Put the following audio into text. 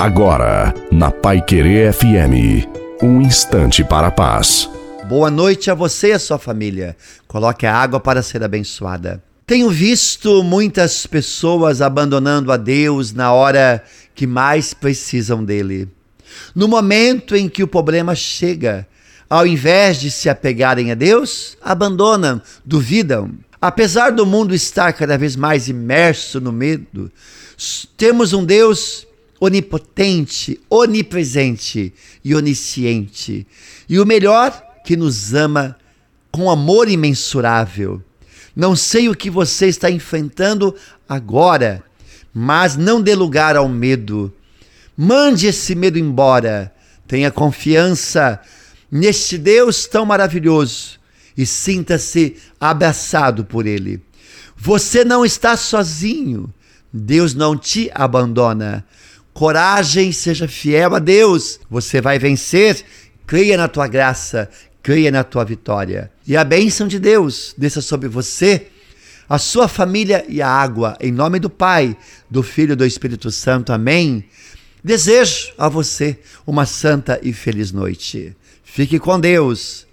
Agora, na Pai Querer FM, um instante para a paz. Boa noite a você e a sua família. Coloque a água para ser abençoada. Tenho visto muitas pessoas abandonando a Deus na hora que mais precisam dele. No momento em que o problema chega, ao invés de se apegarem a Deus, abandonam, duvidam. Apesar do mundo estar cada vez mais imerso no medo, temos um Deus onipotente, onipresente e onisciente. E o melhor, que nos ama com amor imensurável. Não sei o que você está enfrentando agora, mas não dê lugar ao medo. Mande esse medo embora. Tenha confiança neste Deus tão maravilhoso e sinta-se abraçado por Ele. Você não está sozinho. Deus não te abandona. Coragem, seja fiel a Deus. Você vai vencer. Creia na tua graça, creia na tua vitória. E a bênção de Deus desça sobre você, a sua família e a água, em nome do Pai, do Filho e do Espírito Santo. Amém. Desejo a você uma santa e feliz noite. Fique com Deus.